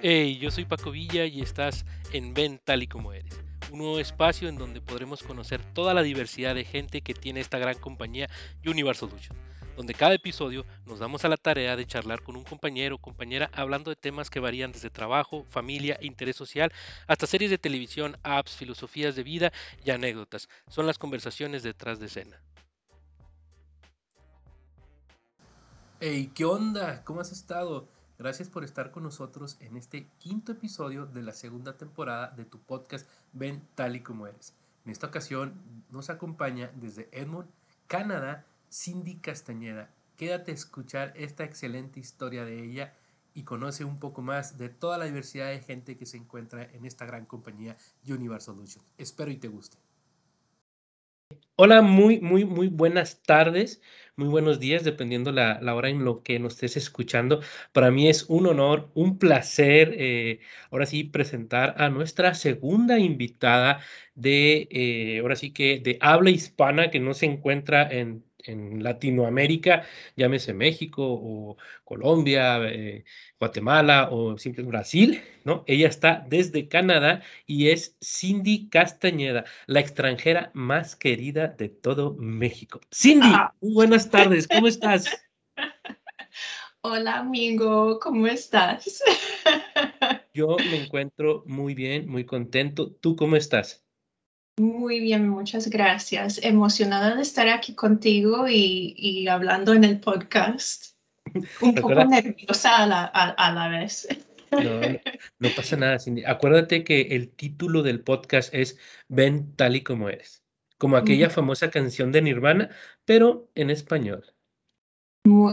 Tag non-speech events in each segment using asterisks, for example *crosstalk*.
Hey, yo soy Paco Villa y estás en Ven tal y como eres, un nuevo espacio en donde podremos conocer toda la diversidad de gente que tiene esta gran compañía Universal Solutions, donde cada episodio nos damos a la tarea de charlar con un compañero o compañera hablando de temas que varían desde trabajo, familia, interés social, hasta series de televisión, apps, filosofías de vida y anécdotas. Son las conversaciones detrás de escena. Hey, ¿qué onda? ¿Cómo has estado? Gracias por estar con nosotros en este quinto episodio de la segunda temporada de tu podcast Ven tal y como eres. En esta ocasión nos acompaña desde Edmond, Canadá, Cindy Castañeda. Quédate a escuchar esta excelente historia de ella y conoce un poco más de toda la diversidad de gente que se encuentra en esta gran compañía Universal Solutions. Espero y te guste. Hola, muy, muy, muy buenas tardes, muy buenos días, dependiendo la, la hora en lo que nos estés escuchando. Para mí es un honor, un placer, eh, ahora sí, presentar a nuestra segunda invitada de, eh, ahora sí que de habla hispana que no se encuentra en en Latinoamérica, llámese México o Colombia, eh, Guatemala o simplemente Brasil, ¿no? Ella está desde Canadá y es Cindy Castañeda, la extranjera más querida de todo México. Cindy, ah. buenas tardes, ¿cómo estás? *laughs* Hola amigo, ¿cómo estás? *laughs* Yo me encuentro muy bien, muy contento. ¿Tú cómo estás? Muy bien, muchas gracias. Emocionada de estar aquí contigo y, hablando en el podcast. Un poco nerviosa a la, vez. No, no, pasa nada, Cindy. Acuérdate que el título del podcast es Ven tal y como eres, como aquella famosa canción de Nirvana, pero en español.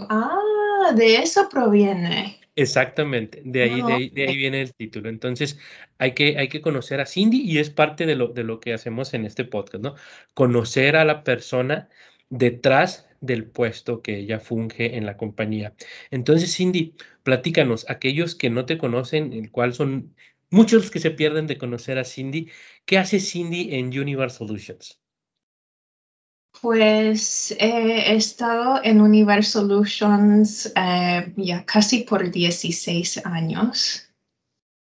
Ah, de eso proviene. Exactamente, de ahí, de ahí, de ahí, viene el título. Entonces, hay que, hay que conocer a Cindy y es parte de lo, de lo que hacemos en este podcast, ¿no? Conocer a la persona detrás del puesto que ella funge en la compañía. Entonces, Cindy, platícanos, aquellos que no te conocen, el cual son muchos que se pierden de conocer a Cindy, ¿qué hace Cindy en Universal Solutions? Pues he estado en Universal Solutions eh, ya casi por 16 años.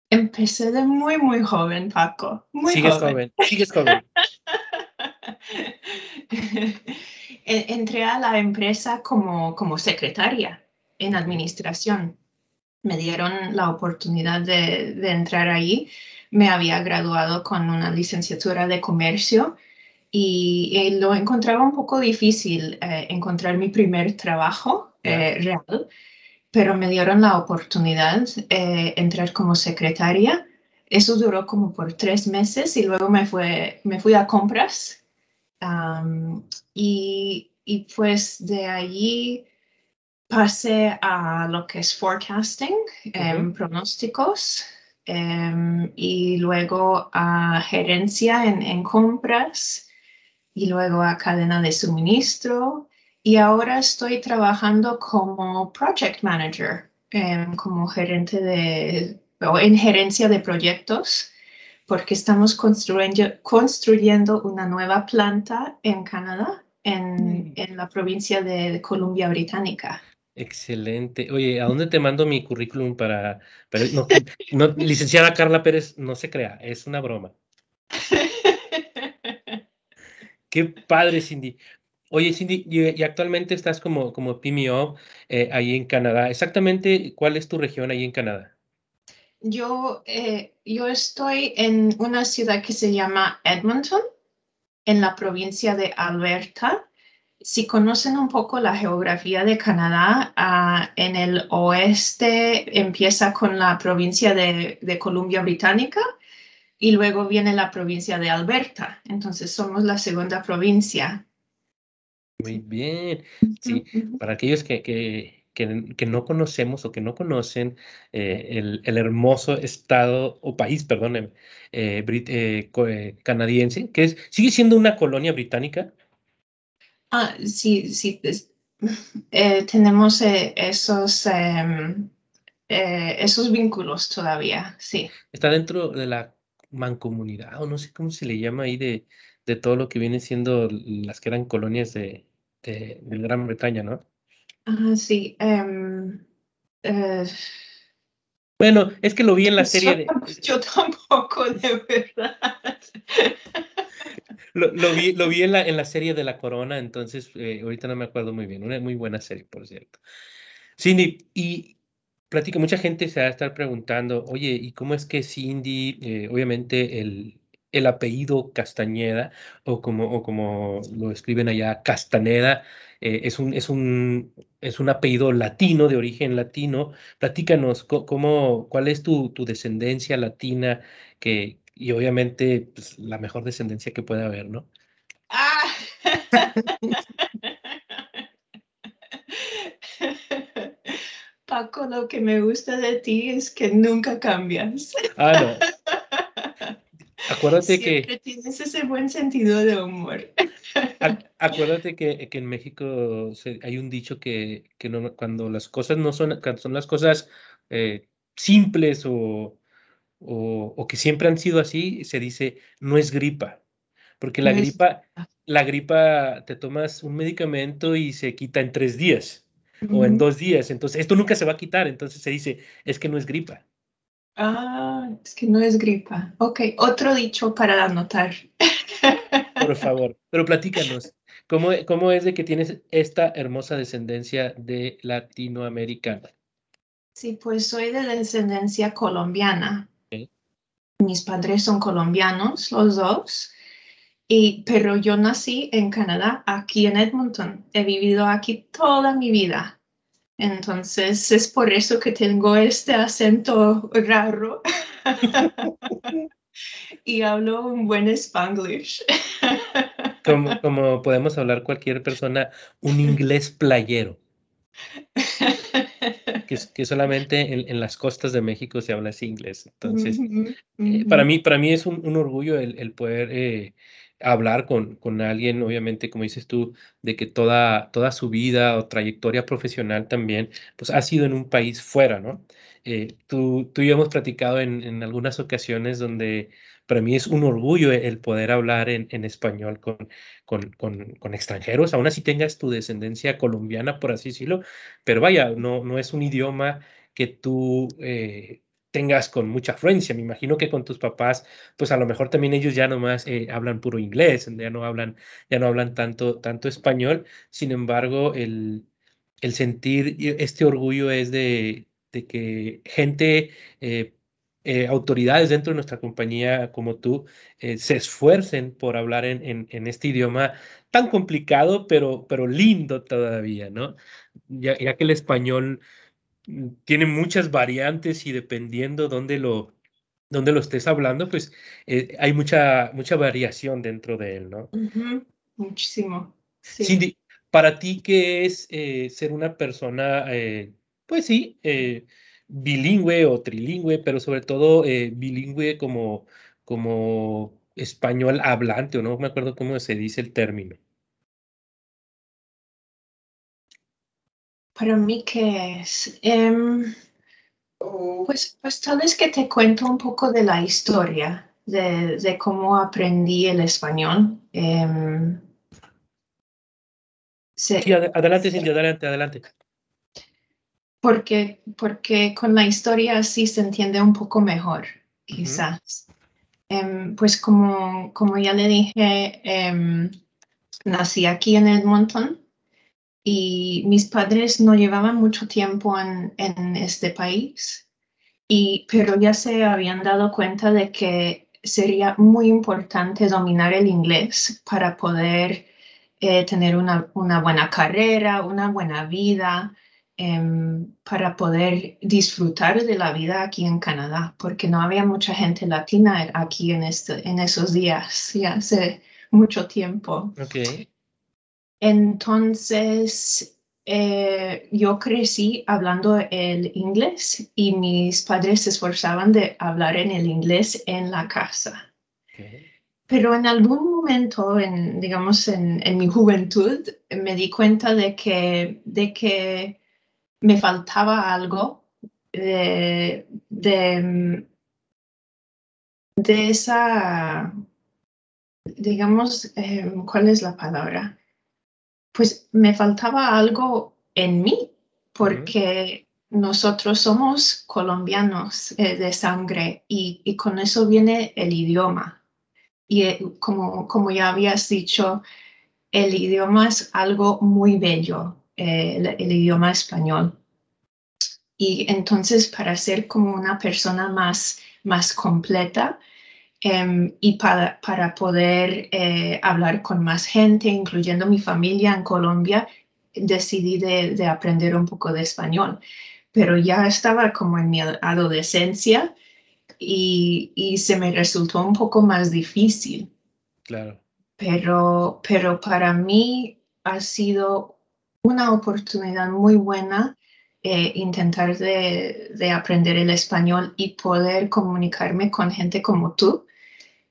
Empecé de muy, muy joven, Paco. Muy sigues joven. sigues joven. *laughs* Entré a la empresa como, como secretaria en administración. Me dieron la oportunidad de, de entrar ahí. Me había graduado con una licenciatura de comercio y eh, lo encontraba un poco difícil eh, encontrar mi primer trabajo eh, real, pero me dieron la oportunidad de entrar como secretaria. Eso duró como por tres meses y luego me, fue, me fui a compras y, y, pues de allí pasé a lo que es forecasting, uh pronósticos, em, y luego a gerencia en, en compras y luego a cadena de suministro y ahora estoy trabajando como project manager, em, como gerente de, o en gerencia de proyectos, porque estamos construyendo, construyendo una nueva planta en Canadá, en, en la provincia de Columbia Británica. Excelente. Oye, ¿a dónde te mando mi currículum para... no, licenciada Carla Pérez, no se crea, es una broma. *laughs* Qué padre, Cindy. Oye, Cindy, y, actualmente estás como, como PMO eh, ahí en Canadá. Exactamente, ¿cuál es tu región ahí en Canadá? Yo, eh, yo estoy en una ciudad que se llama Edmonton, en la provincia de Alberta. Si conocen un poco la geografía de Canadá, ah, en el oeste empieza con la provincia de, de Columbia Británica y luego viene la provincia de Alberta. Entonces somos la segunda provincia. Muy bien. Sí, para aquellos que, que, que, no conocemos o que no conocen eh, el, el, hermoso estado o país, perdón, eh, eh, canadiense, que es, sigue siendo una colonia británica. Ah, sí, sí. Tenemos esos, em, esos vínculos todavía, sí. Está dentro de la mancomunidad, o no sé cómo se le llama ahí, de, de todo lo que viene siendo las que eran colonias de, de, Gran Bretaña, ¿no? Ah, sí. Em, eh, Bueno, es que lo vi en la serie de... *laughs* Yo tampoco, de verdad. *laughs* Lo, vi, lo vi en, la, en la serie de La Corona, entonces eh, ahorita no me acuerdo muy bien. Una muy buena serie, por cierto. Cindy, y platica, mucha gente se va a estar preguntando, oye, ¿y cómo es que Cindy, eh, obviamente el, el apellido Castañeda, o como, o como lo escriben allá, Castaneda, eh, es, un, es, un, es un apellido latino, de origen latino. Platícanos, cómo, ¿cuál es tu, tu descendencia latina? Que, y obviamente pues, la mejor descendencia que puede haber, ¿no? Ah. *laughs* *laughs* Paco, lo que me gusta de ti es que nunca cambias. Ah, no. *laughs* Acuérdate Siempre que... tienes ese buen sentido de humor. Acuérdate que, que en México hay un dicho que, que no, cuando las cosas no son, son las cosas eh, simples o, o, o, que siempre han sido así, se dice no es gripa. Porque la gripa, la gripa te tomas un medicamento y se quita en tres días o en dos días. Entonces, esto nunca se va a quitar. Entonces se dice, es que no es gripa. Ah, es que no es gripa. Ok, otro dicho para anotar. Por *laughs* favor, pero platícanos, ¿cómo, ¿cómo es de que tienes esta hermosa descendencia de latinoamericana? Sí, pues soy de descendencia colombiana. Mis padres son colombianos, los dos, y, pero yo nací en Canadá, aquí en Edmonton. He vivido aquí toda mi vida. Entonces es por eso que tengo este acento raro *laughs* y hablo un buen spanglish. como, como, podemos hablar cualquier persona, un inglés playero. Que, que solamente en, en, las costas de México se habla así inglés. Entonces, eh, para, mí, para mí es un, un orgullo el, el poder eh, hablar con, con alguien, obviamente, como dices tú, de que toda, toda su vida o trayectoria profesional también, pues ha sido en un país fuera, ¿no? Eh, tú, tú y yo hemos platicado en, en, algunas ocasiones donde para mí es un orgullo el poder hablar en, en español con, con, con, con, extranjeros, aún así tengas tu descendencia colombiana, por así decirlo, pero vaya, no, no es un idioma que tú... Eh, tengas con mucha afluencia. Me imagino que con tus papás, pues a lo mejor también ellos ya nomás eh, hablan puro inglés, ya no hablan, ya no hablan tanto, tanto español. Sin embargo, el, el sentir este orgullo es de, de que gente, eh, eh, autoridades dentro de nuestra compañía como tú, se esfuercen por hablar en, en, en, este idioma tan complicado, pero, pero lindo todavía, ¿no? Ya, ya que el español tiene muchas variantes y dependiendo dónde lo, dónde lo estés hablando, pues eh, hay mucha, mucha variación dentro de él, ¿no? Muchísimo. Sí. Cindy, para ti, ¿qué es eh, ser una persona, eh, pues sí, bilingüe o trilingüe, pero sobre todo bilingüe como, como español hablante, o no me acuerdo cómo se dice el término? Para mí, ¿qué es? Um, pues, pues tal vez que te cuento un poco de la historia, de, de cómo aprendí el español. Um, sí, sí, adelante, Cindy, adelante, adelante. Porque, porque con la historia sí se entiende un poco mejor, quizás. Uh -huh. um, pues como, como ya le dije, nací aquí en Edmonton y mis padres no llevaban mucho tiempo en, en, este país, y, pero ya se habían dado cuenta de que sería muy importante dominar el inglés para poder eh, tener una, una, buena carrera, una buena vida, eh, para poder disfrutar de la vida aquí en Canadá, porque no había mucha gente latina aquí en, este, en esos días, ya hace mucho tiempo. Okay. Entonces, eh, yo crecí hablando el inglés y mis padres se esforzaban de hablar en el inglés en la casa. Okay. Pero en algún momento, en, digamos, en, en, mi juventud, me di cuenta de que, de que me faltaba algo de, de, de esa, digamos, eh, ¿cuál es la palabra? Pues me faltaba algo en mí, porque nosotros somos colombianos eh, de sangre y, con eso viene el idioma. Y eh, como, como ya habías dicho, el idioma es algo muy bello, eh, el, idioma español. Y entonces para ser como una persona más, más completa em, y para, para poder hablar con más gente, incluyendo mi familia en Colombia, decidí de, aprender un poco de español, pero ya estaba como en mi adolescencia y, se me resultó un poco más difícil. Claro. Pero, pero para mí ha sido una oportunidad muy buena eh, intentar de, aprender el español y poder comunicarme con gente como tú,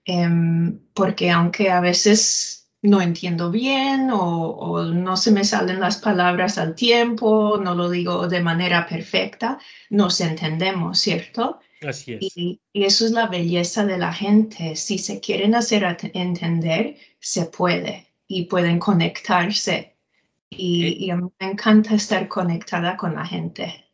em, porque aunque a veces no entiendo bien o, no se me salen las palabras al tiempo, no lo digo de manera perfecta, nos entendemos, ¿cierto? Así es. Y, eso es la belleza de la gente. Si se quieren hacer entender, se puede y pueden conectarse. Y, a mí me encanta estar conectada con la gente.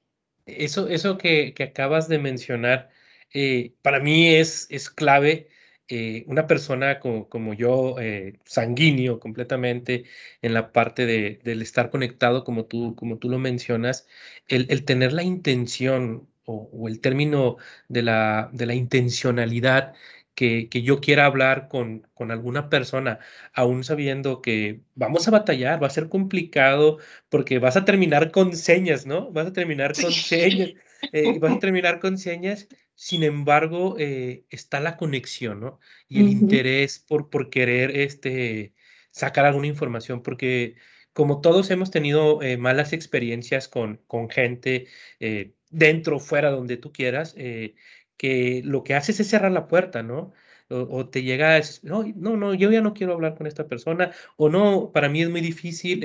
Eso, eso que, acabas de mencionar, eh, para mí es, es clave eh, una persona como, yo, eh, sanguíneo completamente en la parte de, del estar conectado, como tú, como tú lo mencionas, el, tener la intención o, el término de la, de la intencionalidad que, que, yo quiera hablar con, con alguna persona, aún sabiendo que vamos a batallar, va a ser complicado porque vas a terminar con señas, ¿no? Vas a terminar con señas, eh, vas a *laughs* terminar con señas sin embargo, eh, está la conexión, ¿no? Y el interés por, por querer este, sacar alguna información, porque como todos hemos tenido eh, malas experiencias con, con gente eh, dentro, fuera, donde tú quieras, que lo que haces es cerrar la puerta, ¿no? O, te llega, no, no, no, yo ya no quiero hablar con esta persona, o no, para mí es muy difícil,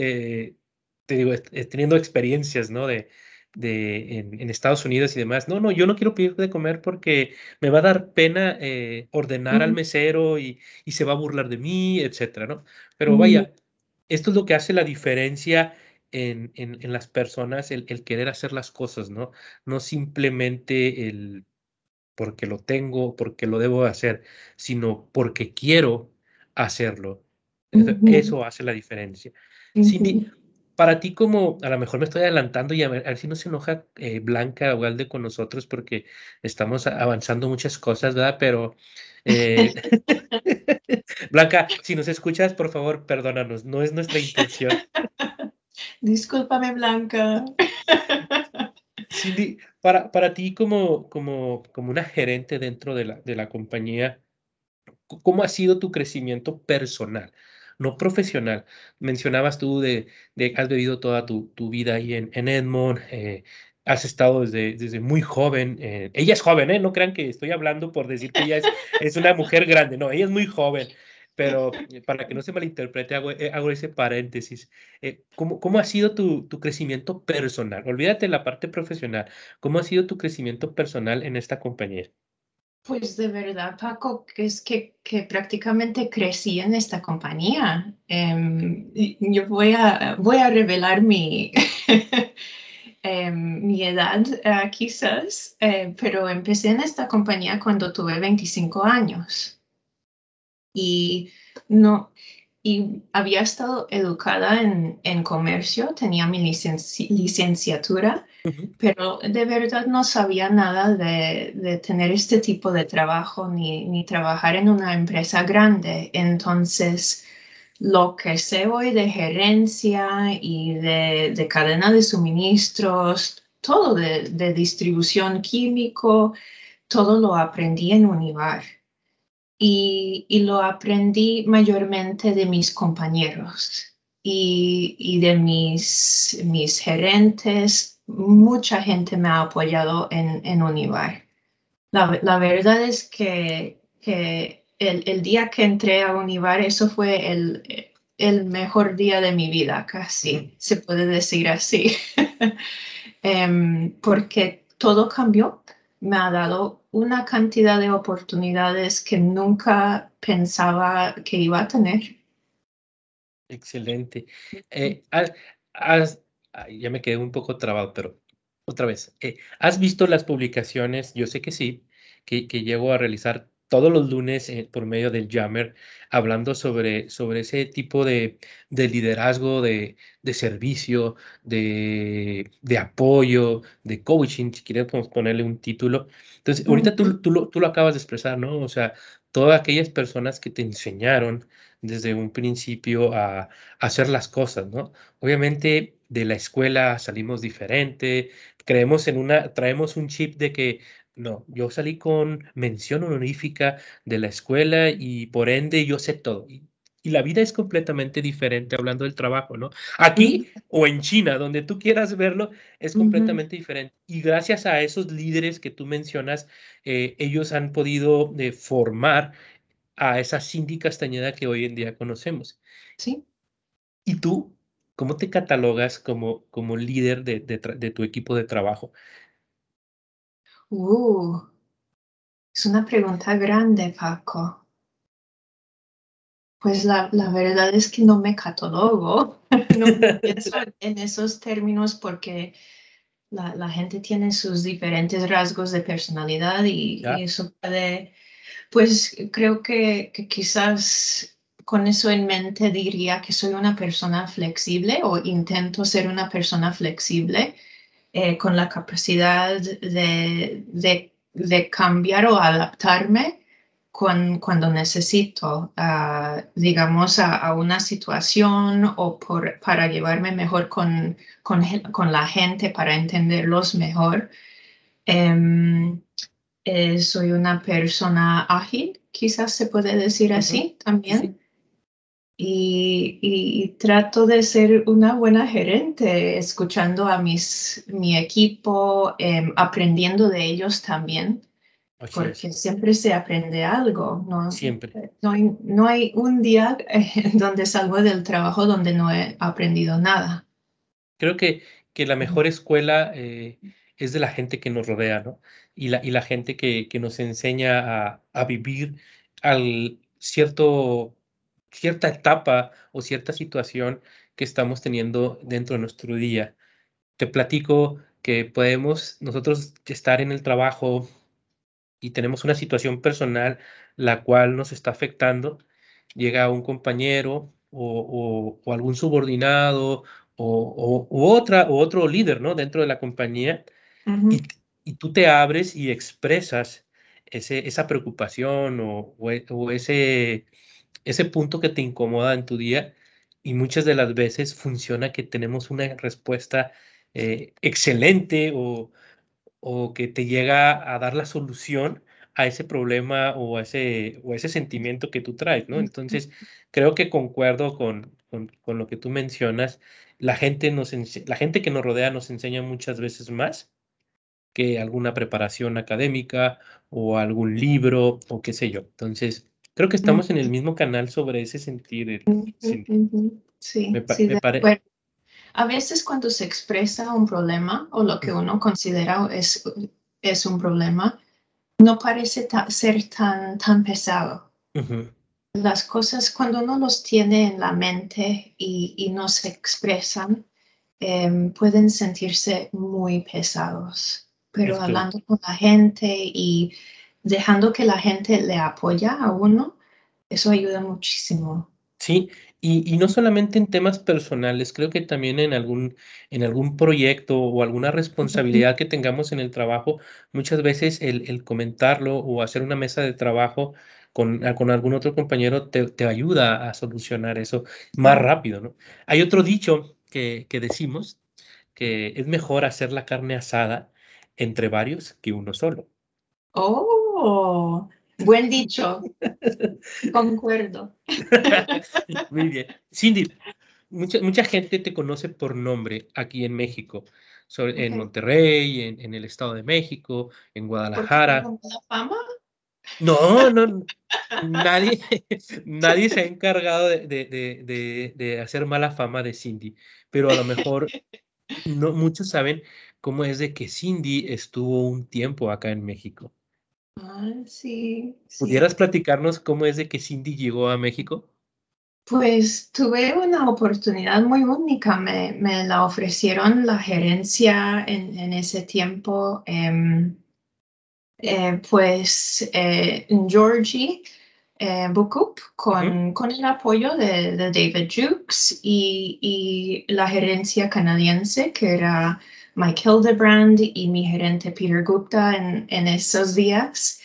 te digo, teniendo experiencias, ¿no? De, de, en, Estados Unidos y demás. No, no, yo no quiero pedir de comer porque me va a dar pena eh, ordenar al mesero y, y, se va a burlar de mí, etcétera, ¿no? Pero vaya, esto es lo que hace la diferencia en, en, en las personas, el, el, querer hacer las cosas, ¿no? No simplemente el porque lo tengo, porque lo debo hacer, sino porque quiero hacerlo. Eso hace la diferencia. Cindy, para ti como, a lo mejor me estoy adelantando y a ver, si no se enoja eh, Blanca Ugalde con nosotros porque estamos avanzando muchas cosas, ¿verdad? Pero, eh, *laughs* Blanca, si nos escuchas, por favor, perdónanos, no es nuestra intención. *laughs* Discúlpame, Blanca. *laughs* Cindy, para, para ti como, como, como una gerente dentro de la, de la compañía, ¿cómo ha sido tu crecimiento personal? No profesional. Mencionabas tú de, de has vivido toda tu, tu vida ahí en, en Edmond, eh, has estado desde, desde muy joven. Eh, ella es joven, ¿eh? No crean que estoy hablando por decir que ella es, es una mujer grande, no, ella es muy joven. Pero eh, para que no se malinterprete, hago, hago ese paréntesis. ¿cómo, ¿Cómo ha sido tu, tu crecimiento personal? Olvídate la parte profesional. ¿Cómo ha sido tu crecimiento personal en esta compañía? Pues de verdad, Paco, es que, que prácticamente crecí en esta compañía. Em, yo voy a, voy a revelar mi, *laughs* em, mi edad quizás, eh, pero empecé en esta compañía cuando tuve 25 años. Y no, y había estado educada en, en comercio, tenía mi licenciatura, pero de verdad no sabía nada de, de tener este tipo de trabajo ni, ni, trabajar en una empresa grande. Entonces, lo que sé hoy de gerencia y de, de cadena de suministros, todo de, de distribución químico, todo lo aprendí en Univar y, lo aprendí mayormente de mis compañeros y, de mis, mis gerentes. Mucha gente me ha apoyado en, en Univar. La, verdad es que, que el, día que entré a Univar, eso fue el, el mejor día de mi vida, casi, se puede decir así, *laughs* em, porque todo cambió me ha dado una cantidad de oportunidades que nunca pensaba que iba a tener. Excelente. Eh, ya me quedé un poco trabado, pero otra vez, eh, ¿has visto las publicaciones? Yo sé que sí, que, que llego a realizar todos los lunes eh, por medio del Jammer, hablando sobre, sobre ese tipo de, de liderazgo, de, de servicio, de, de, apoyo, de coaching, si queremos ponerle un título. Entonces, ahorita tú, tú, lo, tú lo acabas de expresar, ¿no? O sea, todas aquellas personas que te enseñaron desde un principio a, a hacer las cosas, ¿no? Obviamente de la escuela salimos diferente, creemos en una, traemos un chip de que no, yo salí con mención honorífica de la escuela y por ende yo sé todo. Y, la vida es completamente diferente hablando del trabajo, ¿no? Aquí o en China, donde tú quieras verlo, es completamente diferente. Y gracias a esos líderes que tú mencionas, eh, ellos han podido eh, formar a esa Cindy Castañeda que hoy en día conocemos. Sí. ¿Y tú, cómo te catalogas como, como líder de, de tu equipo de trabajo? Uh, es una pregunta grande, Paco. Pues la, la verdad es que no me catalogo, *laughs* no pienso en esos términos porque la, la, gente tiene sus diferentes rasgos de personalidad y, y eso puede, pues creo que, que, quizás con eso en mente diría que soy una persona flexible o intento ser una persona flexible eh, con la capacidad de, de, cambiar o adaptarme con, cuando necesito, uh, digamos, a, una situación o por, para llevarme mejor con, con, con, la gente, para entenderlos mejor. Um, eh, soy una persona ágil, quizás se puede decir así también y, trato de ser una buena gerente, escuchando a mis, mi equipo, em, aprendiendo de ellos también, porque siempre se aprende algo. ¿no? Siempre. No hay, no hay un día *laughs* donde salgo del trabajo donde no he aprendido nada. Creo que, que la mejor escuela eh, es de la gente que nos rodea, ¿no? Y la, y la gente que, que nos enseña a, a vivir al cierto cierta etapa o cierta situación que estamos teniendo dentro de nuestro día. Te platico que podemos nosotros estar en el trabajo y tenemos una situación personal la cual nos está afectando. Llega un compañero o, algún subordinado o, otra, o otro líder ¿no? dentro de la compañía y, y, tú te abres y expresas ese, esa preocupación o, o ese, ese punto que te incomoda en tu día y muchas de las veces funciona que tenemos una respuesta eh, excelente o, o, que te llega a dar la solución a ese problema o a ese, o ese sentimiento que tú traes, ¿no? Entonces, creo que concuerdo con, con, con lo que tú mencionas. La gente, nos la gente que nos rodea nos enseña muchas veces más que alguna preparación académica o algún libro o qué sé yo. Entonces, Creo que estamos en el mismo canal sobre ese sentir. Sí, me, sí A veces cuando se expresa un problema o lo que uno considera es, es un problema, no parece ser tan, tan pesado. Las cosas cuando uno los tiene en la mente y, y no se expresan, em, pueden sentirse muy pesados. Pero hablando con la gente y dejando que la gente le apoya a uno, eso ayuda muchísimo. Sí, y, y, no solamente en temas personales, creo que también en algún, en algún proyecto o alguna responsabilidad que tengamos en el trabajo, muchas veces el, el comentarlo o hacer una mesa de trabajo con, con algún otro compañero te, te, ayuda a solucionar eso más rápido, ¿no? Hay otro dicho que, que decimos, que es mejor hacer la carne asada entre varios que uno solo. Oh, buen dicho. *laughs* Concuerdo. *laughs* Muy bien. Cindy, mucha, mucha gente te conoce por nombre aquí en México, en Monterrey, en, el Estado de México, en Guadalajara. ¿Por la fama? No, no, nadie, *laughs* nadie se ha encargado de, de, de, hacer mala fama de Cindy, pero a lo mejor no muchos saben cómo es de que Cindy estuvo un tiempo acá en México. Ah, sí, ¿Pudieras platicarnos cómo es de que Cindy llegó a México? Pues tuve una oportunidad muy única. Me, me la ofrecieron la gerencia en, en ese tiempo. Em, eh, pues eh, Georgie eh, Bookup con, con, el apoyo de, de David Jukes y, y, la gerencia canadiense que era Mike Hildebrand y mi gerente Peter Gupta en, en esos días.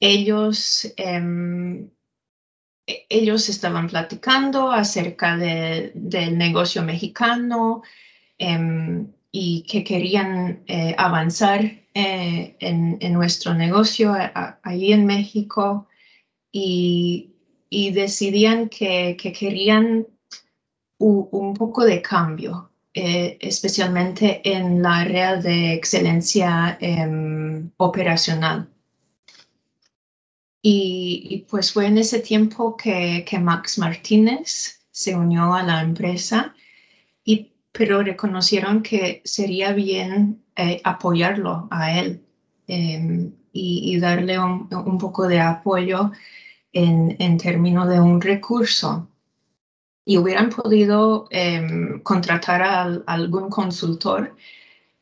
Ellos em, e-, ellos estaban platicando acerca de, del negocio mexicano em, y que querían eh, avanzar eh, en, nuestro negocio allí en México y, y decidían que querían un poco de cambio, eh, especialmente en la área de excelencia em, operacional. Y, pues fue en ese tiempo que, que, Max Martínez se unió a la empresa, y, pero reconocieron que sería bien eh, apoyarlo a él em, y, darle un, un, poco de apoyo en, en términos de un recurso. Y hubieran podido em, contratar a, a, algún consultor,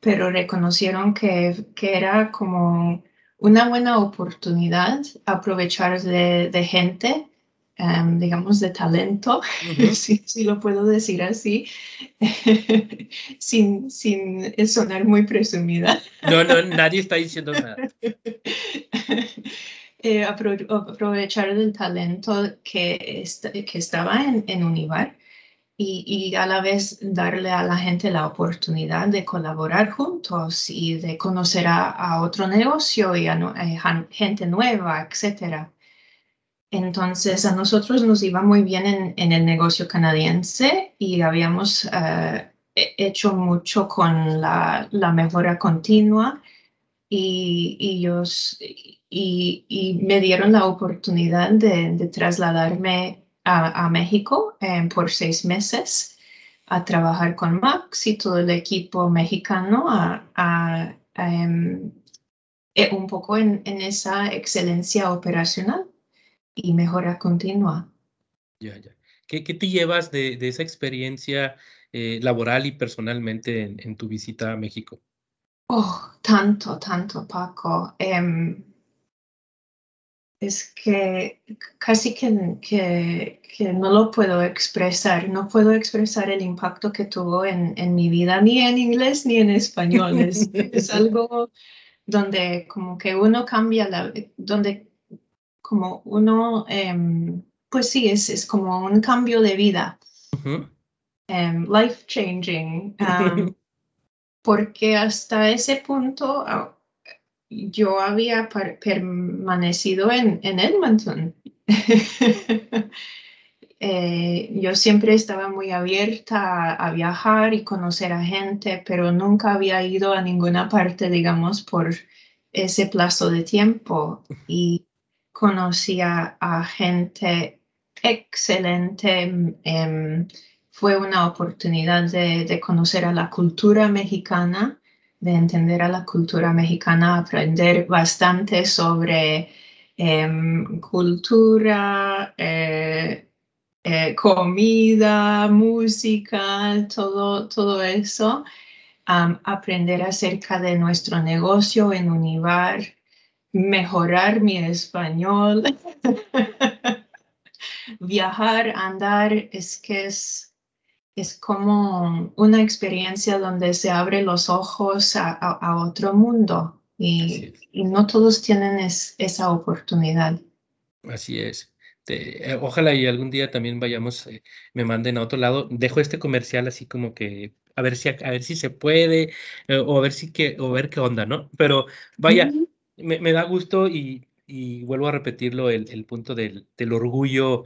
pero reconocieron que, que era como una buena oportunidad aprovechar de, gente, em, digamos, de talento, *laughs* si, lo puedo decir así, *laughs* sin, sin sonar muy presumida. No, no, nadie está diciendo nada. *laughs* Eh, aprovechar del talento que, que estaba en, en Univar y, a la vez darle a la gente la oportunidad de colaborar juntos y de conocer a, otro negocio y a, gente nueva, etc. Entonces a nosotros nos iba muy bien en, el negocio canadiense y habíamos eh, hecho mucho con la, mejora continua y, ellos, y, me dieron la oportunidad de, trasladarme a, México eh, por seis meses a trabajar con Max y todo el equipo mexicano a, em, eh, un poco en, esa excelencia operacional y mejora continua. Ya, ya. ¿Qué, te llevas de, esa experiencia eh, laboral y personalmente en, tu visita a México? Oh, tanto, tanto, Paco. Em, es que casi que, que, no lo puedo expresar, no puedo expresar el impacto que tuvo en, en mi vida, ni en inglés ni en español. Es, *laughs* algo donde como que uno cambia, la, donde como uno, em, pues sí, es, es como un cambio de vida, em, life changing, *laughs* porque hasta ese punto yo había permanecido en, Edmonton. *laughs* Eh, yo siempre estaba muy abierta a, viajar y conocer a gente, pero nunca había ido a ninguna parte, digamos, por ese plazo de tiempo. Y conocía a gente excelente. Em, fue una oportunidad de conocer a la cultura mexicana de entender a la cultura mexicana, aprender bastante sobre em, cultura, eh, eh, comida, música, todo, todo eso. aprender acerca de nuestro negocio en Univar, mejorar mi español, *laughs* viajar, andar, es que es es como una experiencia donde se abren los ojos a, otro mundo y, no todos tienen esa oportunidad. Así es. Eh, ojalá y algún día también vayamos, eh, me manden a otro lado. Dejo este comercial así como que a ver si, a, ver si se puede eh, o a ver si que, o ver qué onda, ¿no? Pero vaya, me, da gusto y, vuelvo a repetirlo, el, punto del, del orgullo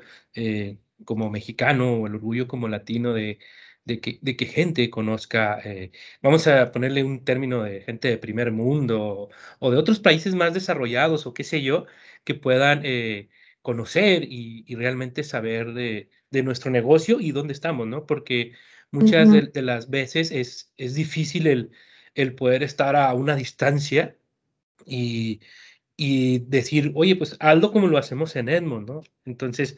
como mexicano o el orgullo como latino de, de, que, de que gente conozca, eh, vamos a ponerle un término de gente de primer mundo o, de otros países más desarrollados o qué sé yo, que puedan eh, conocer y, realmente saber de, de, nuestro negocio y dónde estamos, ¿no? Porque muchas de, las veces es, es difícil el, el poder estar a una distancia y y decir, oye, pues hazlo como lo hacemos en Edmond, ¿no? Entonces,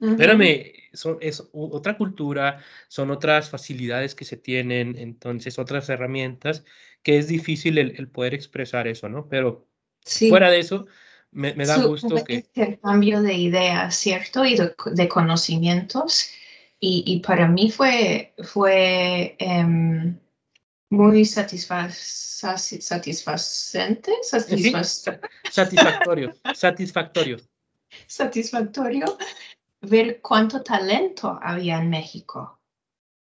espérame, son, es otra cultura, son otras facilidades que se tienen, entonces otras herramientas que es difícil el, poder expresar eso, ¿no? Pero fuera de eso, me, da gusto que... El cambio de ideas, ¿cierto? Y de, conocimientos. Y, para mí fue, fue em, muy satisfacente, satisfactorio, satisfactorio. Satisfactorio ver cuánto talento había en México,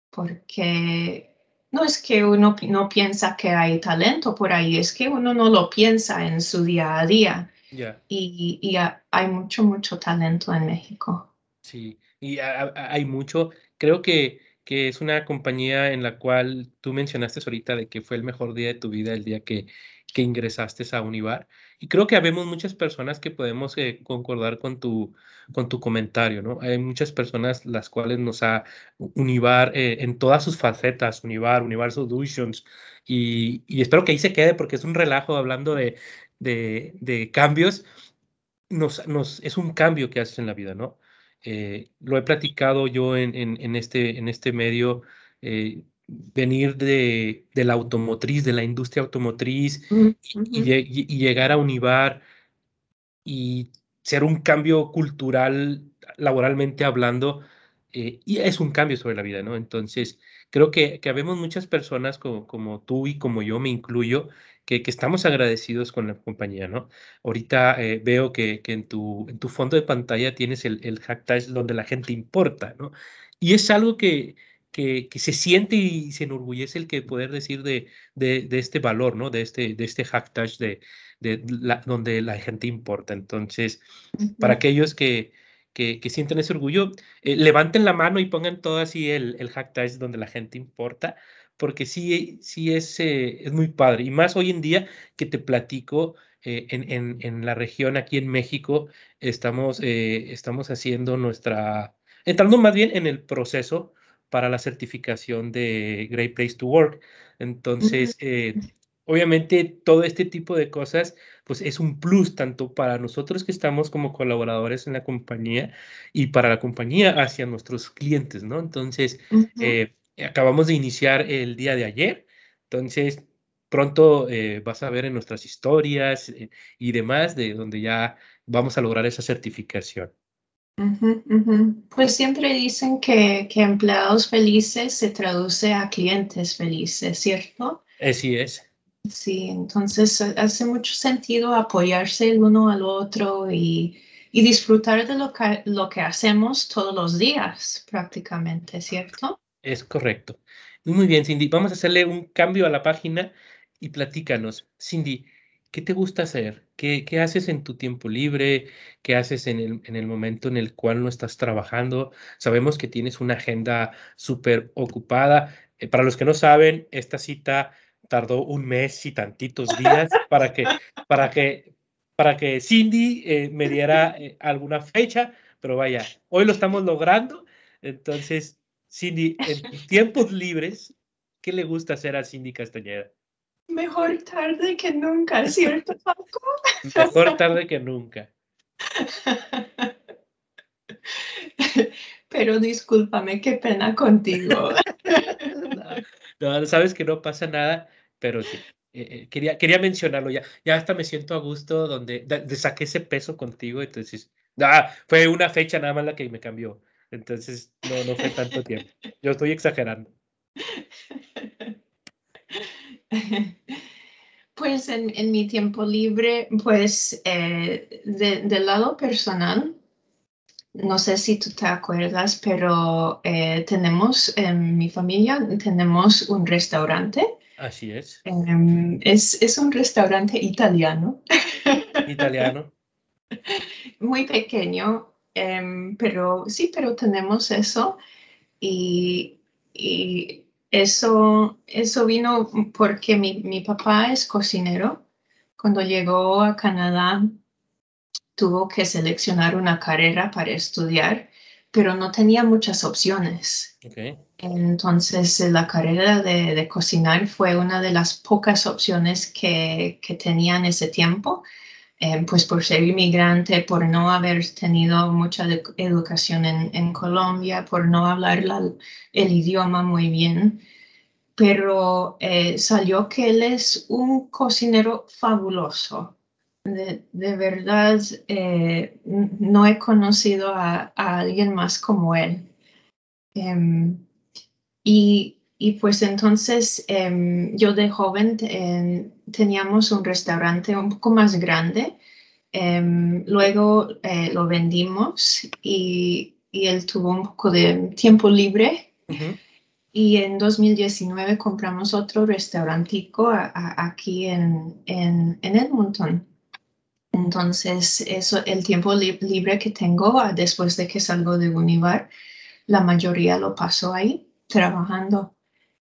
porque no es que uno no piensa que hay talento por ahí, es que uno no lo piensa en su día a día. Y, y, hay mucho, mucho talento en México. Sí, y hay mucho, creo que que es una compañía en la cual tú mencionaste ahorita de que fue el mejor día de tu vida el día que, que ingresaste a Univar. Y creo que habemos muchas personas que podemos eh, concordar con tu, con tu comentario, ¿no? Hay muchas personas las cuales nos ha Univar eh, en todas sus facetas, Univar, Univar Solutions, y, y, espero que ahí se quede porque es un relajo hablando de, de, de cambios. Nos, nos, es un cambio que haces en la vida, ¿no? Eh, lo he platicado yo en, en, este, en este medio, eh, venir de, de, la automotriz, de la industria automotriz y, llegar a Univar y ser un cambio cultural, laboralmente hablando, eh, y es un cambio sobre la vida, ¿no? Entonces, creo que, que habemos muchas personas como, como tú y como yo, me incluyo, que, estamos agradecidos con la compañía, ¿no? Ahorita eh, veo que, que, en, tu, en tu fondo de pantalla tienes el, el hashtag donde la gente importa, ¿no? Y es algo que, que, que, se siente y se enorgullece el que poder decir de, de, de este valor, ¿no? De este, de este hashtag de, de la, donde la gente importa. Entonces, para aquellos que, que, que, sienten ese orgullo, eh, levanten la mano y pongan todo así el, el hashtag donde la gente importa porque sí, sí es, eh, es muy padre. Y más hoy en día que te platico, eh, en, en, en, la región aquí en México, estamos, eh, estamos haciendo nuestra, entrando más bien en el proceso para la certificación de Great Place to Work. Entonces, obviamente todo este tipo de cosas, pues es un plus tanto para nosotros que estamos como colaboradores en la compañía y para la compañía hacia nuestros clientes, ¿no? Entonces, acabamos de iniciar el día de ayer, entonces pronto eh, vas a ver en nuestras historias eh, y demás de donde ya vamos a lograr esa certificación. Pues siempre dicen que, que, empleados felices se traduce a clientes felices, ¿cierto? Así es. Sí, entonces hace mucho sentido apoyarse el uno al otro y, y disfrutar de lo que, lo que hacemos todos los días prácticamente, ¿cierto? Es correcto. Muy bien, Cindy. Vamos a hacerle un cambio a la página y platícanos. Cindy, ¿qué te gusta hacer? ¿Qué, qué haces en tu tiempo libre? ¿Qué haces en el, en el, momento en el cual no estás trabajando? Sabemos que tienes una agenda súper ocupada. Eh, para los que no saben, esta cita tardó un mes y tantitos días para que, para que, para que Cindy eh, me diera eh, alguna fecha, pero vaya, hoy lo estamos logrando. Entonces, Cindy, en tiempos libres, ¿qué le gusta hacer a Cindy Castañeda? Mejor tarde que nunca, ¿cierto, Paco? *laughs* Mejor tarde que nunca. *laughs* Pero discúlpame, qué pena contigo. *laughs* No, sabes que no pasa nada, pero sí. Eh, eh, quería, quería mencionarlo ya. Ya hasta me siento a gusto donde saqué ese peso contigo. Entonces, ah, fue una fecha nada más la que me cambió. Entonces, no, no fue tanto tiempo. Yo estoy exagerando. *laughs* Pues en, en mi tiempo libre, pues eh, del lado personal, no sé si tú te acuerdas, pero eh, tenemos en mi familia, tenemos un restaurante. Así es. Em, es, es un restaurante italiano. Italiano. *laughs* Muy pequeño, Em, pero sí, pero tenemos eso y, y, eso, eso vino porque mi, mi papá es cocinero. Cuando llegó a Canadá tuvo que seleccionar una carrera para estudiar, pero no tenía muchas opciones. Entonces, la carrera de, de, cocinar fue una de las pocas opciones que, que tenía en ese tiempo. Eh, pues por ser inmigrante, por no haber tenido mucha educación en, Colombia, por no hablar el idioma muy bien, pero eh, salió que él es un cocinero fabuloso. De, verdad, eh, no he conocido a, alguien más como él. Em, y y pues entonces em, yo de joven teníamos un restaurante un poco más grande. Em, luego eh, lo vendimos y, y, él tuvo un poco de tiempo libre. Y en 2019 compramos otro restaurantico aquí en, en, en, Edmonton. Entonces, eso, el tiempo libre que tengo ah, después de que salgo de Univar, la mayoría lo paso ahí trabajando.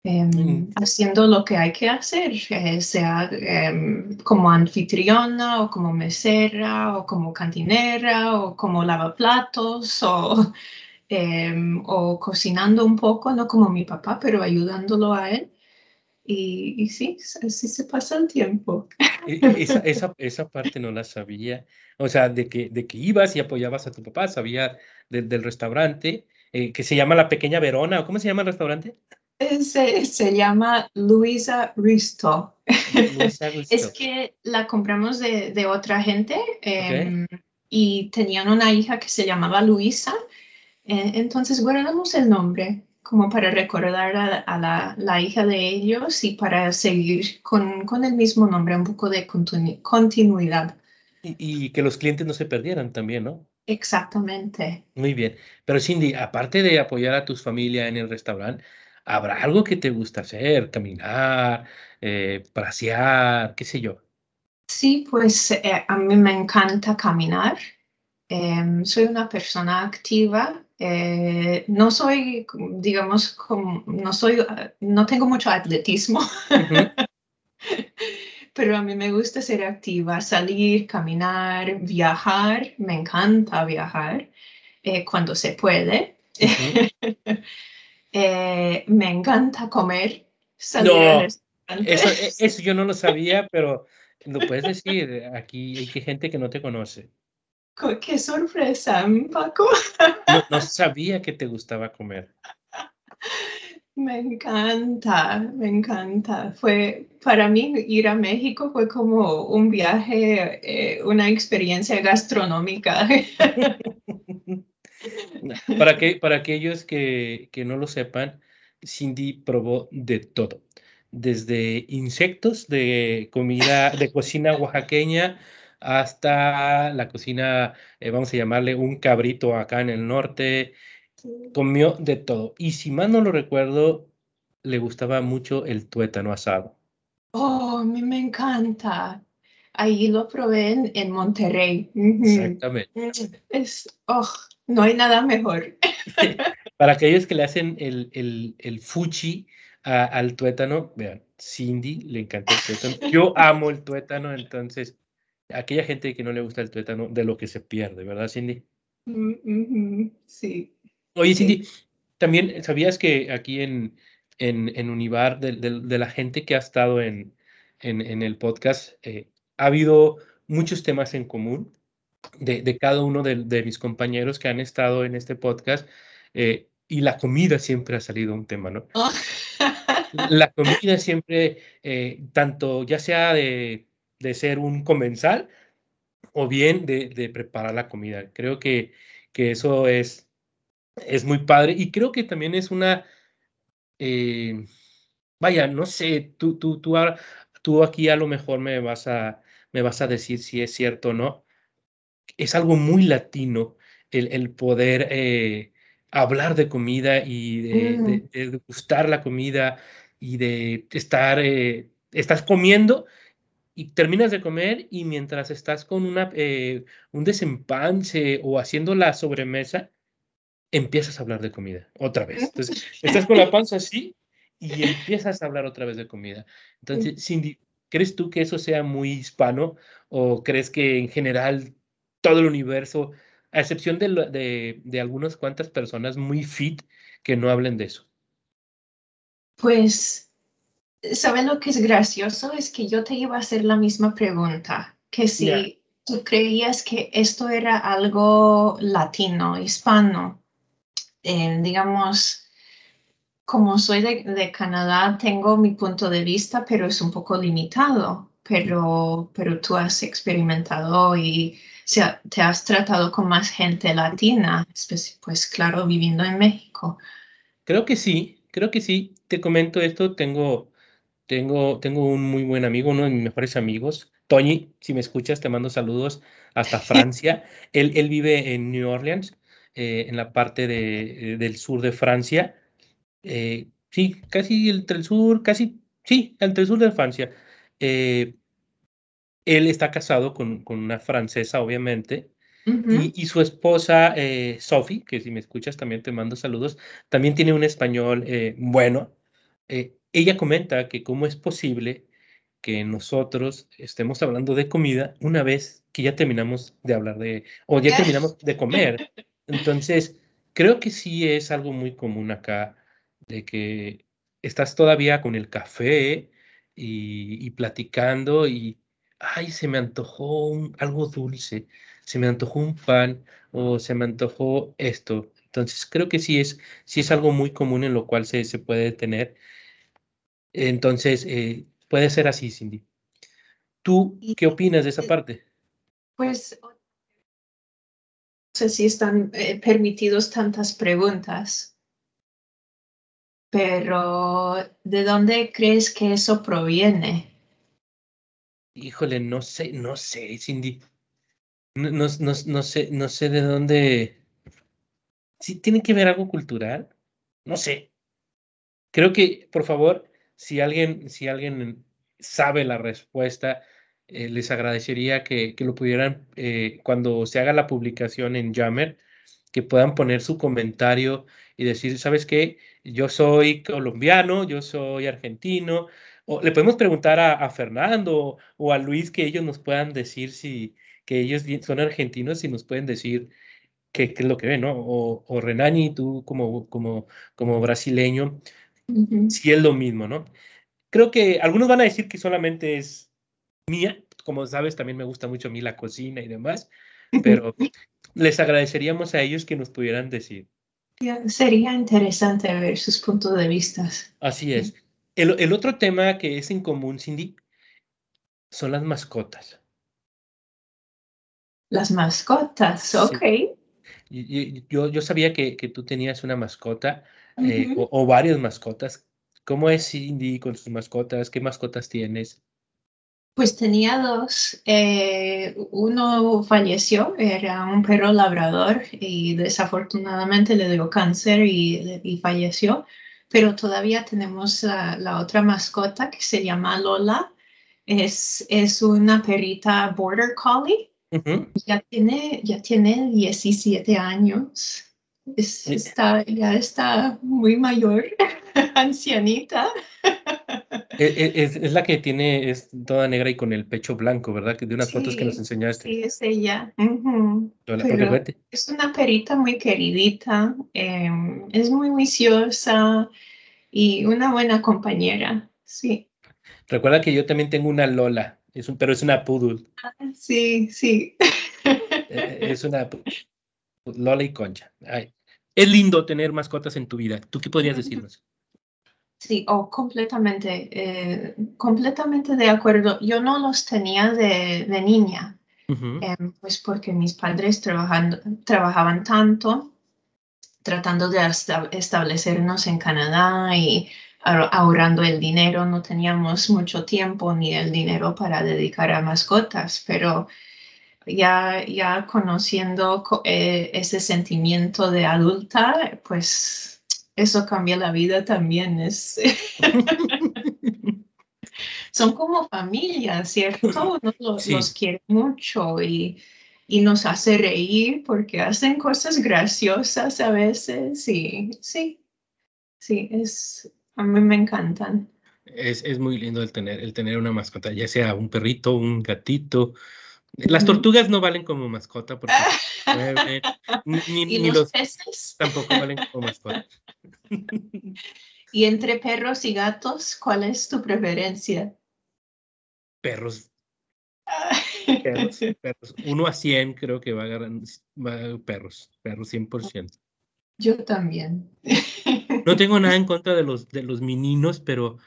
Mm. haciendo lo que hay que hacer, eh, sea em, como anfitriona o como mesera o como cantinera o como lavaplatos o, *laughs* em, o cocinando un poco, no como mi papá, pero ayudándolo a él. Y, sí, así se pasa el tiempo. E, esa, esa, esa, parte no la sabía. O sea, de que, de que ibas y apoyabas a tu papá, sabía del restaurante eh, que se llama La Pequeña Verona, ¿o cómo se llama el restaurante? Se, llama Luisa *laughs* Risto. es que la compramos de, otra gente em, y tenían una hija que se llamaba Luisa. Eh, entonces guardamos el nombre como para recordar a, la, hija de ellos y para seguir con, el mismo nombre, un poco de continuidad. Y, que los clientes no se perdieran también, ¿no? Exactamente. Muy bien. Pero Cindy, aparte de apoyar a tus familia en el restaurante, ¿Habrá algo que te gusta hacer? Caminar, eh, pasear, qué sé yo. Sí, pues eh, a mí me encanta caminar. Em, soy una persona activa. Eh, no soy, digamos, no soy, no tengo mucho atletismo. *laughs* pero a mí me gusta ser activa, salir, caminar, viajar. Me encanta viajar cuando se puede. *laughs* Eh, me encanta comer. Salir no, eso, e, *laughs* eso yo no lo sabía, pero lo puedes decir. Aquí hay gente que no te conoce. Qué sorpresa, Paco. *laughs* No, sabía que te gustaba comer. Me encanta, me encanta. Fue para mí ir a México fue como un viaje, eh, una experiencia gastronómica. *laughs* Para, que, para aquellos que, que no lo sepan, Cindy probó de todo, desde insectos de comida, de cocina oaxaqueña, hasta la cocina, eh, vamos a llamarle un cabrito acá en el norte, comió de todo. Y si mal no lo recuerdo, le gustaba mucho el tuétano asado. Oh, a mí me encanta. Ahí lo probé en, Monterrey. Exactamente. Es, oh, no hay nada mejor. *laughs* Para aquellos que le hacen el, el, el fuchi al tuétano, vean, Cindy le encanta el tuétano. Yo amo el tuétano, entonces, aquella gente que no le gusta el tuétano, de lo que se pierde, ¿verdad, Cindy? Mm, sí. Oye, Cindy, también, ¿sabías que aquí en, en, en Univar, de, de, la gente que ha estado en, en, en el podcast, eh, ha habido muchos temas en común? De, cada uno de, mis compañeros que han estado en este podcast eh, y la comida siempre ha salido un tema, ¿no? Oh. *laughs* La comida siempre, eh, tanto ya sea de, ser un comensal o bien de, preparar la comida. Creo que, que eso es, es muy padre y creo que también es una, eh, vaya, no sé, tú, tú, tú, tú aquí a lo mejor me vas a, me vas a decir si es cierto o no, es algo muy latino el, poder eh, hablar de comida y de, mm. gustar la comida y de estar, eh, estás comiendo y terminas de comer y mientras estás con una, eh, un desempance o haciendo la sobremesa, empiezas a hablar de comida otra vez. *laughs* Entonces, estás con la panza así y empiezas a hablar otra vez de comida. Entonces, Cindy, ¿crees tú que eso sea muy hispano o crees que en general todo el universo, a excepción de, de, algunas cuantas personas muy fit que no hablen de eso. Pues, ¿saben lo que es gracioso? Es que yo te iba a hacer la misma pregunta, que si tú creías que esto era algo latino, hispano. Eh, digamos, como soy de, Canadá, tengo mi punto de vista, pero es un poco limitado. Pero, pero tú has experimentado y te has tratado con más gente latina, pues claro, viviendo en México. Creo que sí, creo que sí. Te comento esto, tengo, tengo, tengo un muy buen amigo, uno de mis mejores amigos, Toñi, si me escuchas, te mando saludos hasta *laughs* Francia. él, él, vive en New Orleans, eh, en la parte de, eh, del sur de Francia. Eh, sí, casi entre el sur, casi, sí, entre el sur de Francia. Él está casado con, con, una francesa, obviamente. y, y, su esposa, Sophie, que si me escuchas también te mando saludos, también tiene un español bueno. ella comenta que cómo es posible que nosotros estemos hablando de comida una vez que ya terminamos de hablar de, o ya terminamos de comer. Entonces, creo que sí es algo muy común acá, de que estás todavía con el café y, platicando y, ay, se me antojó algo dulce, se me antojó un pan o se me antojó esto. Entonces, creo que sí es, sí es algo muy común en lo cual se, se puede tener. Entonces, eh, Puede ser así, Cindy. ¿Tú qué opinas de esa parte? Pues no sé si están eh, permitidos tantas preguntas, pero ¿de dónde crees que eso proviene? Híjole, no sé, no sé, Cindy. No, no, no, sé, no sé de dónde. ¿Sí tiene que ver algo cultural? No sé. Creo que, por favor, si alguien, si alguien sabe la respuesta, eh, les agradecería que, lo pudieran, eh, cuando se haga la publicación en Jammer, que puedan poner su comentario y decir, ¿sabes qué? Yo soy colombiano, yo soy argentino. O le podemos preguntar a, Fernando o a Luis que ellos nos puedan decir si que ellos son argentinos y nos pueden decir qué, es lo que ven, ¿no? O, o Renani, tú como, como, como brasileño, si es lo mismo, ¿no? Creo que algunos van a decir que solamente es mía, como sabes, también me gusta mucho a mí la cocina y demás, pero les agradeceríamos a ellos que nos pudieran decir. Sería interesante ver sus puntos de vista. Así es. El, otro tema que es en común, Cindy, son las mascotas. Las mascotas, ok. Yo, yo sabía que, que, tú tenías una mascota. Eh, o, varias mascotas. ¿Cómo es Cindy con sus mascotas? ¿Qué mascotas tienes? Pues tenía dos. Eh, uno falleció, era un perro labrador y desafortunadamente le dio cáncer y, falleció. Pero todavía tenemos la, otra mascota que se llama Lola. Es, es una perrita border collie. ya, tiene, ya tiene 17 años. está, ya está muy mayor, *laughs* ancianita. *laughs* E, e, es, es, la que tiene, es toda negra y con el pecho blanco, ¿verdad? De unas fotos que nos enseñaste. Sí, es ella. es una perita muy queridita, em, es muy viciosa y una buena compañera, sí. Recuerda que yo también tengo una Lola, es un, pero es una poodle. Ah, sí, sí. *laughs* E, es una Lola y Concha. es lindo tener mascotas en tu vida. ¿Tú qué podrías decirnos? Sí, oh, completamente, eh, completamente de acuerdo. Yo no los tenía de, niña, em, pues porque mis padres trabajando, trabajaban tanto, tratando de establecernos en Canadá y ahorrando el dinero, no teníamos mucho tiempo ni el dinero para dedicar a mascotas, pero ya, ya conociendo eh, ese sentimiento de adulta, pues eso cambia la vida también. Es... *laughs* Son como familia, ¿cierto? Nos, los quiere mucho y, y, nos hace reír porque hacen cosas graciosas a veces y sí, sí, es, a mí me encantan. Es, es muy lindo el tener, el tener una mascota, ya sea un perrito, un gatito, las tortugas no valen como mascota porque *laughs* ni, los, peces tampoco valen como mascota. *laughs* y entre perros y gatos, ¿cuál es tu preferencia? Perros. *laughs* Perros, perros. Uno a 100 creo que va a agarrar va, perros, perros 100%. Yo también. No tengo nada en contra de los, de los meninos, pero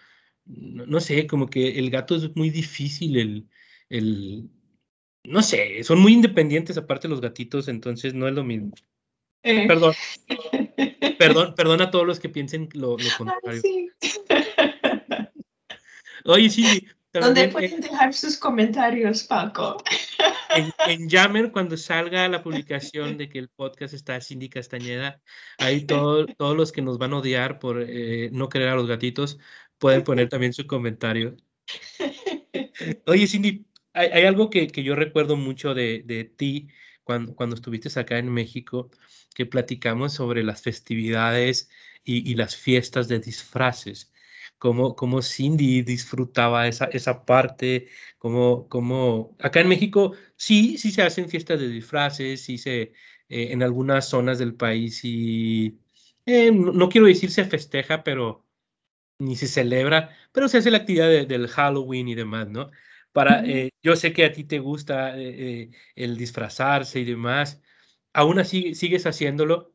no, no sé, como que el gato es muy difícil, el, el, no sé, son muy independientes aparte los gatitos, entonces no es lo mismo. Eh. Perdón. *laughs* Perdón, perdón a todos los que piensen lo, lo contrario. Sí. *laughs* Oye, sí, ¿Dónde también, pueden eh, dejar sus comentarios, Paco? *laughs* en, en Yammer, cuando salga la publicación de que el podcast está Cindy Castañeda, ahí todo- todos los que nos van a odiar por eh, no querer a los gatitos pueden poner también su comentario. Oye, Cindy, hay, hay algo que, que yo recuerdo mucho de, de ti cuando, cuando estuviste acá en México, que platicamos sobre las festividades y, y las fiestas de disfraces. Cómo, cómo Cindy disfrutaba esa, esa parte, cómo, cómo acá en México sí, sí se hacen fiestas de disfraces, sí se, eh, en algunas zonas del país y no, no quiero decir se festeja, pero ni se celebra, pero se hace la actividad de- del Halloween y demás, ¿no? Para, eh, yo sé que a ti te gusta eh, eh, el disfrazarse y demás. ¿Aún así sigues haciéndolo?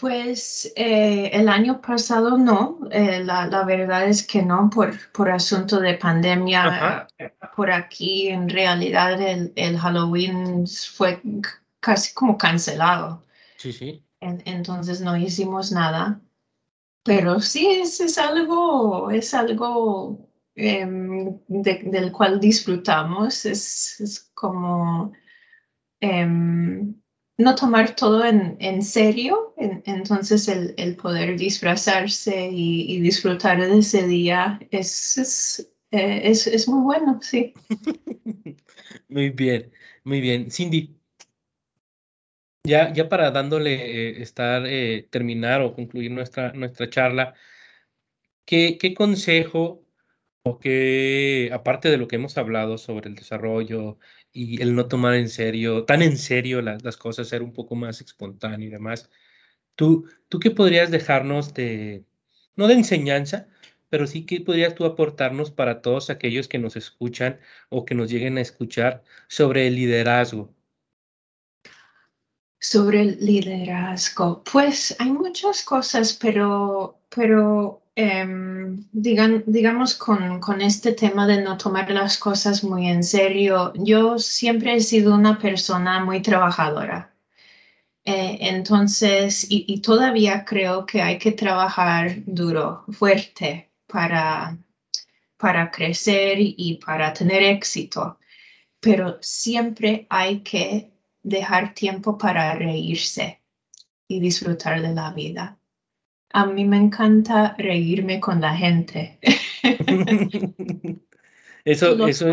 Pues eh, el año pasado no, eh, la, la verdad es que no, por, por asunto de pandemia. Ajá. Por aquí en realidad el, el Halloween fue casi como cancelado, Sí, sí. En- entonces no hicimos nada. Pero sí es, es algo, es algo em, de- del cual disfrutamos, es, es como em, no tomar todo en, en serio, en- entonces el, el poder disfrazarse y, disfrutar de ese día es, es, eh, es muy bueno, sí. *laughs* Muy bien, muy bien. Cindy, ya, ya para dándole, eh, estar, eh, terminar o concluir nuestra, nuestra charla, ¿qué, qué consejo o qué, aparte de lo que hemos hablado sobre el desarrollo y el no tomar en serio, tan en serio las, cosas, ser un poco más espontáneo y demás, ¿tú, tú qué podrías dejarnos de, no de enseñanza, pero sí que podrías tú aportarnos para todos aquellos que nos escuchan o que nos lleguen a escuchar sobre el liderazgo? Sobre el liderazgo, pues hay muchas cosas, pero, pero em, digan, digamos con, con este tema de no tomar las cosas muy en serio, yo siempre he sido una persona muy trabajadora. Eh, entonces, y, y todavía creo que hay que trabajar duro, fuerte para, para crecer y para tener éxito, pero siempre hay que dejar tiempo para reírse y disfrutar de la vida. A mí me encanta reírme con la gente. *laughs* Eso, eso,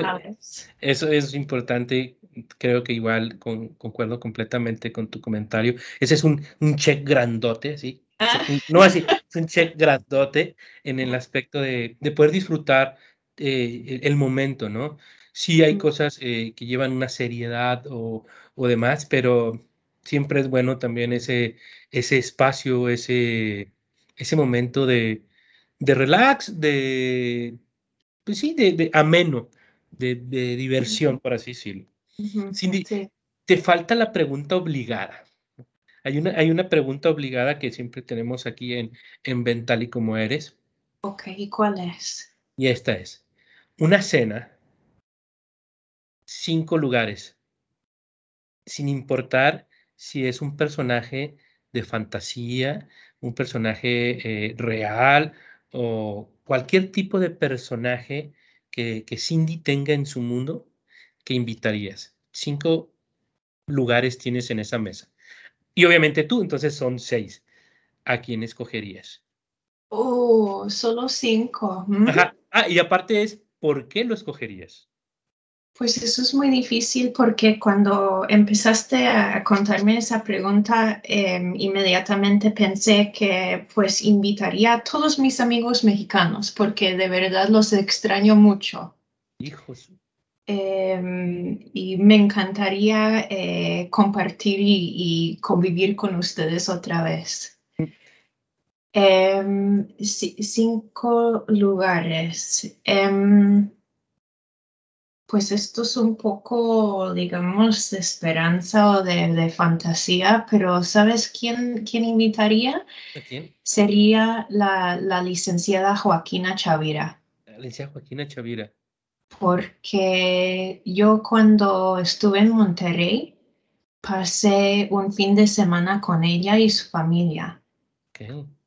eso es importante. Creo que igual con- concuerdo completamente con tu comentario. Ese es un, un check grandote, ¿sí? Ah. No así, es un check grandote en el aspecto de, de poder disfrutar eh, el, momento, ¿no? Sí hay cosas eh, que llevan una seriedad o, o demás, pero siempre es bueno también ese, ese espacio, ese, ese momento de, de relax, de, pues sí, de, de ameno, de, de diversión, por así decirlo. Cindy, sí. te falta la pregunta obligada. Hay una, hay una pregunta obligada que siempre tenemos aquí en, en Ven Tal y como eres, Ok, ¿y cuál es? y esta es, una cena, cinco lugares, sin importar si es un personaje de fantasía, un personaje eh, real o cualquier tipo de personaje que, que Cindy tenga en su mundo, que invitarías. Cinco lugares tienes en esa mesa. Y obviamente tú, entonces son seis. ¿A quién escogerías? Oh, solo cinco. ¿mm? Ajá. Ah, y aparte es, ¿por qué lo escogerías? Pues eso es muy difícil porque cuando empezaste a contarme esa pregunta, em, inmediatamente pensé que pues invitaría a todos mis amigos mexicanos porque de verdad los extraño mucho. Hijos. Em, y me encantaría eh, compartir y, y convivir con ustedes otra vez. Em, ci- cinco lugares. Pues esto es un poco, digamos, de esperanza o de, fantasía, pero ¿sabes quién, quién invitaría? quién? Sería la, la licenciada Joaquina Chavira. La licenciada Joaquina Chavira. Porque yo cuando estuve en Monterrey, pasé un fin de semana con ella y su familia.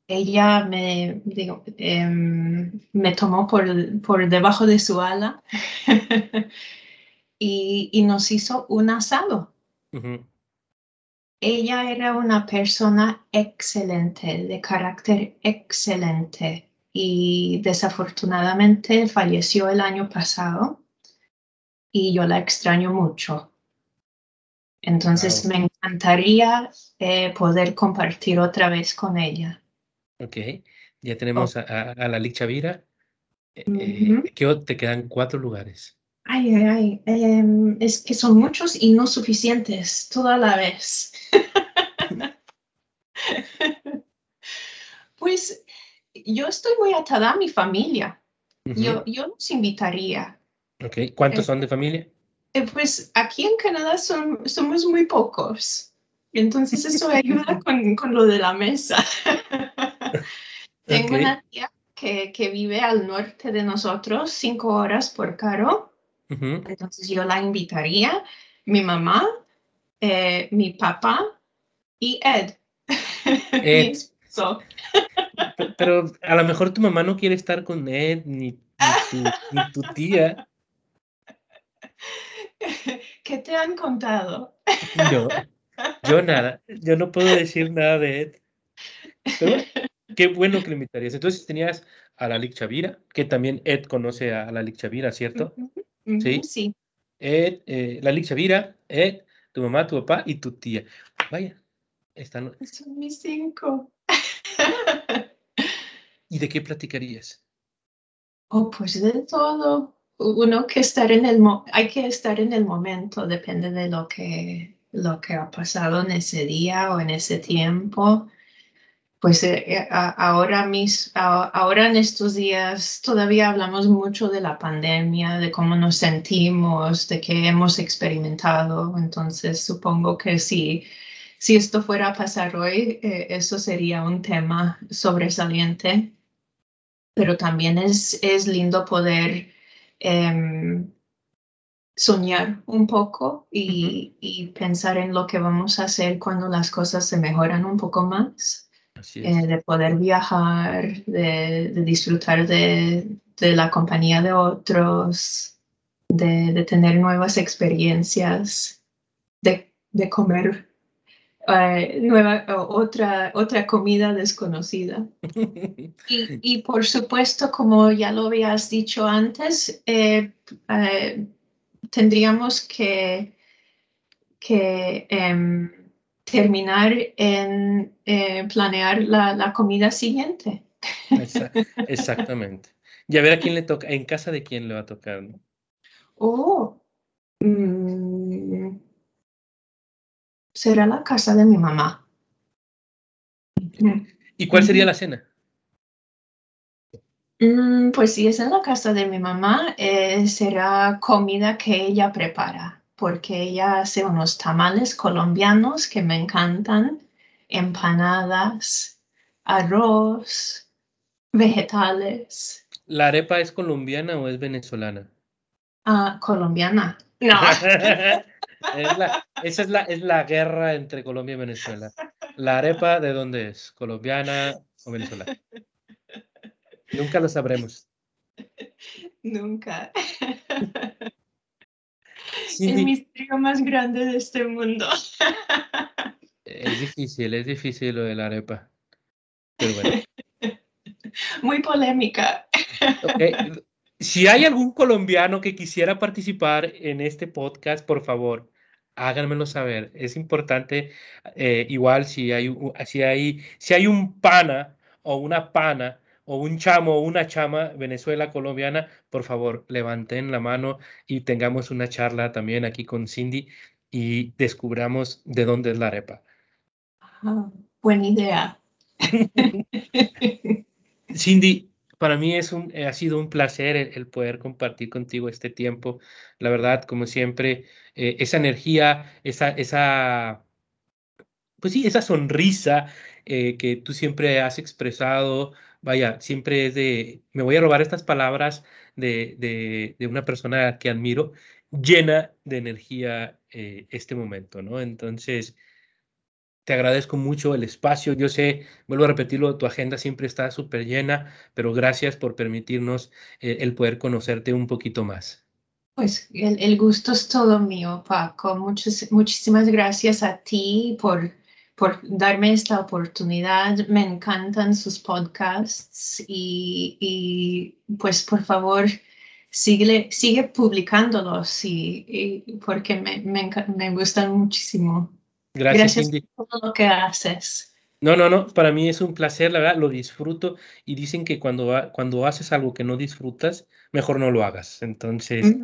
Ella me, digo, em, me tomó por, por, debajo de su ala *laughs* y, nos hizo un asado. Ella era una persona excelente, de carácter excelente y desafortunadamente falleció el año pasado y yo la extraño mucho. Entonces me encantaría eh, poder compartir otra vez con ella. Ok, ya tenemos a, la Lic Chavira. Eh, eh, te quedan cuatro lugares. Ay, ay, ay. Em, es que son muchos y no suficientes toda la vez. *laughs* pues yo estoy muy atada a mi familia. yo, yo los invitaría. Ok, ¿cuántos son de familia? Eh, pues aquí en Canadá son, somos muy pocos. Entonces eso ayuda *laughs* con, con lo de la mesa. *laughs* *laughs* Tengo una tía que, que, vive al norte de nosotros, cinco horas por carro. Entonces yo la invitaría, mi mamá, eh, mi papá y Ed. *laughs* Ed. Pero a lo mejor tu mamá no quiere estar con Ed ni, ni tu tía. *laughs* ¿Qué te han contado? Yo, yo nada, yo no puedo decir nada de Ed. Pero qué bueno que le invitarías. Entonces tenías a la Lic Chavira, que también Ed conoce a la Lic Chavira, ¿cierto? sí. Sí. Ed, eh, la Lic Chavira, Ed, tu mamá, tu papá y tu tía. Vaya, están. Son mis cinco. ¿Y de qué platicarías? Oh, pues de todo uno que estar en el hay que estar en el momento, depende de lo que lo que ha pasado en ese día o en ese tiempo. Pues eh, eh, ahora, mis, ahora en estos días todavía hablamos mucho de la pandemia, de cómo nos sentimos, de qué hemos experimentado. Entonces supongo que si, si esto fuera a pasar hoy, eh, eso sería un tema sobresaliente. Pero también es, es lindo poder Em, soñar un poco y, pensar en lo que vamos a hacer cuando las cosas se mejoran un poco más. Eh, de poder viajar, de, disfrutar de, la compañía de otros, de, tener nuevas experiencias, de, comer eh, nueva, otra, otra comida desconocida. *laughs* Y, por supuesto, como ya lo habías dicho antes, eh, eh, tendríamos que, que em, terminar en planear la, comida siguiente. Exactamente. Y a ver a quién le toca, en casa de quién le va a tocar, ¿no? Oh. Mm, será la casa de mi mamá. ¿Y cuál sería la cena? Mm, pues si es en la casa de mi mamá, eh, será comida que ella prepara, porque ella hace unos tamales colombianos que me encantan, empanadas, arroz, vegetales. ¿La arepa es colombiana o es venezolana? Ah, colombiana. No. *laughs* *laughs* esa es la, es la guerra entre Colombia y Venezuela. ¿La arepa de dónde es? ¿Colombiana o venezolana? Nunca lo sabremos. Nunca. *laughs* El misterio más grande de este mundo. Es difícil, es difícil lo de la arepa. Pero bueno. *laughs* Muy polémica. Si hay algún colombiano que quisiera participar en este podcast, por favor, háganmelo saber. Es importante, eh, igual si hay, si, hay, si hay un pana o una pana o un chamo o una chama Venezuela colombiana, por favor, levanten la mano y tengamos una charla también aquí con Cindy y descubramos de dónde es la arepa. buena idea. *laughs* Cindy, para mí es un, ha sido un placer el, poder compartir contigo este tiempo. La verdad, como siempre, eh, esa energía, esa, esa, pues sí, esa sonrisa eh, que tú siempre has expresado, vaya, siempre es de, me voy a robar estas palabras de, de, una persona que admiro, llena de energía eh, este momento, ¿no? Entonces, te agradezco mucho el espacio. Yo sé, vuelvo a repetirlo, tu agenda siempre está súper llena, pero gracias por permitirnos eh, el poder conocerte un poquito más. Pues el, gusto es todo mío, Paco. Muchas, muchísimas gracias a ti por, por darme esta oportunidad. Me encantan sus podcasts y, y pues por favor sigue, sigue publicándolos y, porque me, me, me gustan muchísimo. Gracias, por todo lo que haces. No, no, no, para mí es un placer, la verdad, lo disfruto y dicen que cuando, cuando haces algo que no disfrutas, mejor no lo hagas. Entonces,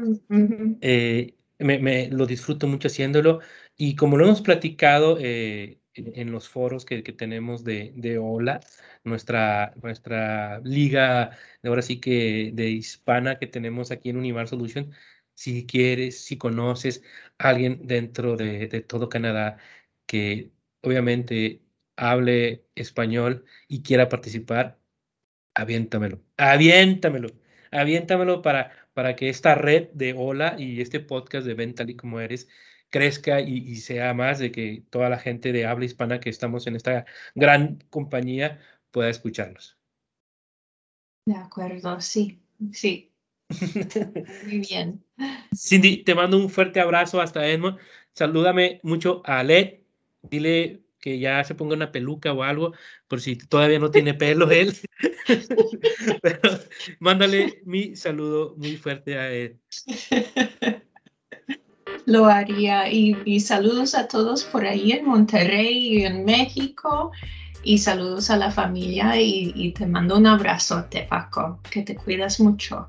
eh, me, me, lo disfruto mucho haciéndolo y como lo hemos platicado eh, en, los foros que, que tenemos de, de, OLA, nuestra, nuestra liga, ahora sí que de hispana que tenemos aquí en Universal Solution, si quieres, si conoces a alguien dentro de, de todo Canadá que obviamente hable español y quiera participar, aviéntamelo, aviéntamelo, aviéntamelo para, para que esta red de Hola y este podcast de Ven y como eres crezca y, sea más de que toda la gente de habla hispana que estamos en esta gran compañía pueda escucharlos. De acuerdo, sí, sí. *laughs* Muy bien. Cindy, te mando un fuerte abrazo hasta Edmond. Salúdame mucho a Ale dile que ya se ponga una peluca o algo, por si todavía no tiene pelo él. *laughs* Pero mándale mi saludo muy fuerte a él. *laughs* Lo haría. Y, saludos a todos por ahí en Monterrey y en México. Y saludos a la familia y, y te mando un abrazo, Paco. Que te cuidas mucho.